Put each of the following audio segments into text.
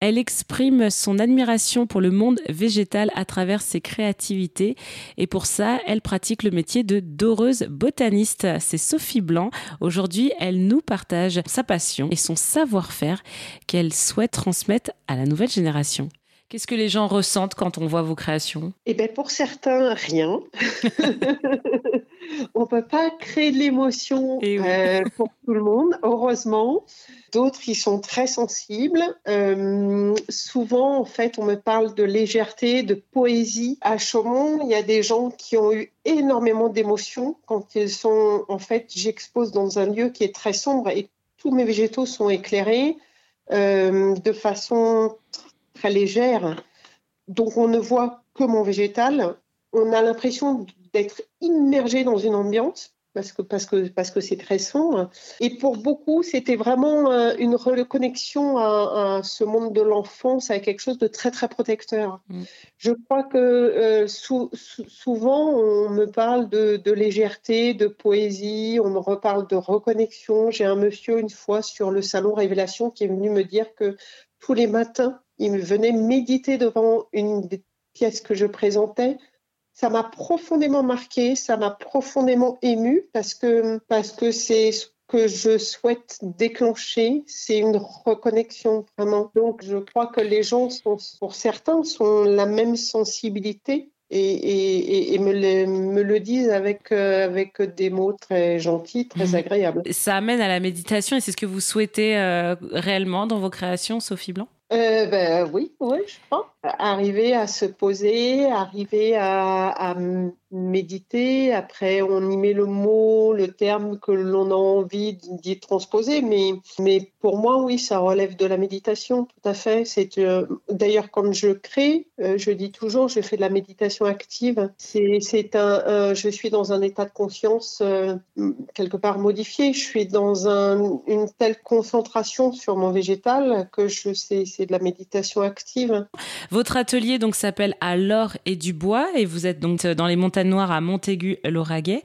Elle exprime son admiration pour le monde végétal à travers ses créativités et pour ça, elle pratique le métier de doreuse botaniste. C'est Sophie Blanc. Aujourd'hui, elle nous partage sa passion et son savoir-faire qu'elle souhaite transmettre à la nouvelle génération. Qu'est-ce que les gens ressentent quand on voit vos créations? Eh bien, pour certains, rien. on ne peut pas créer de l'émotion eh euh, pour tout le monde, heureusement. D'autres, ils sont très sensibles. Euh, souvent, en fait, on me parle de légèreté, de poésie. À Chaumont, il y a des gens qui ont eu énormément d'émotions quand ils sont, en fait, j'expose dans un lieu qui est très sombre et tous mes végétaux sont éclairés euh, de façon très légère. Donc on ne voit que mon végétal. On a l'impression d'être immergé dans une ambiance parce que parce que parce que c'est très sombre. Et pour beaucoup, c'était vraiment euh, une reconnexion à, ce monde de l'enfance, à quelque chose de très très protecteur. Mm. Je crois que euh, souvent on me parle de, de, légèreté, de poésie, on me reparle de reconnexion. J'ai un monsieur une fois sur le salon Révélation qui est venu me dire que tous les matins il venait méditer devant une des pièces que je présentais. Ça m'a profondément marqué, ça m'a profondément ému parce que parce que c'est ce que je souhaite déclencher, c'est une reconnexion vraiment. Donc je crois que les gens sont, pour certains, sont la même sensibilité et, me, le, me, le, disent avec, euh, avec des mots très gentils, très mhm. agréables. Ça amène à la méditation et c'est ce que vous souhaitez euh, réellement dans vos créations, Sophie Blanc? Euh, ben, oui, oui, je crois. Arriver à se poser, arriver à, méditer. Après, on y met le mot, le terme que l'on a envie d'y transposer. Mais, mais pour moi, oui, ça relève de la méditation, tout à fait. C'est euh, d'ailleurs quand je crée, euh, je dis toujours, je fais de la méditation active. C'est un, je suis dans un état de conscience euh, quelque part modifié. Je suis dans un, une telle concentration sur mon végétal que je sais, c'est de la méditation active. Votre atelier donc s'appelle À l'or et du bois et vous êtes donc dans les montagnes noires à Montaigu-Lauragais.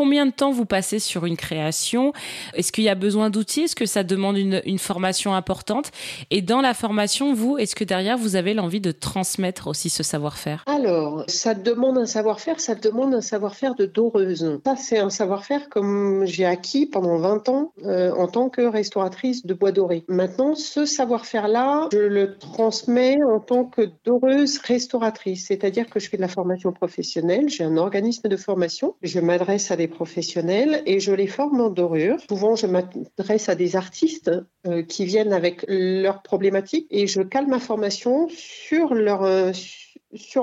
Combien de temps vous passez sur une création? Est-ce qu'il y a besoin d'outils? Est-ce que ça demande une, formation importante? Et dans la formation, vous, est-ce que derrière, vous avez l'envie de transmettre aussi ce savoir-faire? Alors, ça demande un savoir-faire, ça demande un savoir-faire de doreuse. Ça, c'est un savoir-faire comme j'ai acquis pendant 20 ans euh, en tant que restauratrice de bois doré. Maintenant, ce savoir-faire-là, je le transmets en tant que doreuse restauratrice, c'est-à-dire que je fais de la formation professionnelle, j'ai un organisme de formation, je m'adresse à des professionnels et je les forme en dorure. Souvent, je m'adresse à des artistes euh, qui viennent avec leurs problématiques et je cale ma formation sur leur, euh,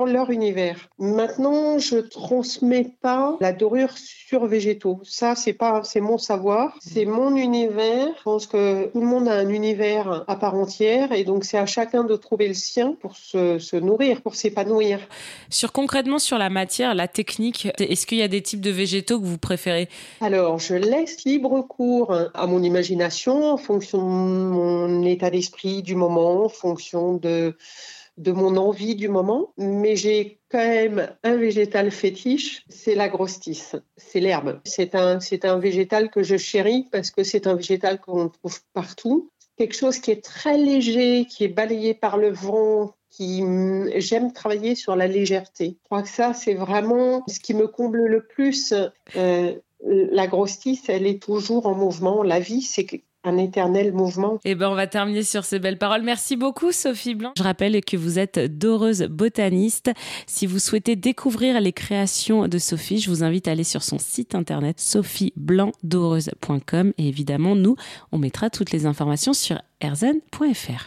leur univers. Maintenant, je transmets pas la dorure sur végétaux. Ça, c'est pas, c'est mon savoir, c'est mon univers. Je pense que tout le monde a un univers à part entière et donc c'est à chacun de trouver le sien pour se, se nourrir, pour s'épanouir. Sur concrètement sur la matière, la technique, est-ce qu'il y a des types de végétaux que vous préférez? Alors, je laisse libre cours à mon imagination en fonction de mon état d'esprit du moment, en fonction de de mon envie du moment, mais j'ai quand même un végétal fétiche, c'est la grostis, c'est l'herbe. C'est un, c'est un végétal que je chéris parce que c'est un végétal qu'on trouve partout. Quelque chose qui est très léger, qui est balayé par le vent, qui j'aime travailler sur la légèreté. Je crois que ça, c'est vraiment ce qui me comble le plus. Euh, la grostis, elle est toujours en mouvement. La vie, c'est éternel mouvement. Et eh ben on va terminer sur ces belles paroles. Merci beaucoup Sophie Blanc. Je rappelle que vous êtes doreuse botaniste. Si vous souhaitez découvrir les créations de Sophie, je vous invite à aller sur son site internet sophieblancdoreuse.com et évidemment nous, on mettra toutes les informations sur erzen.fr.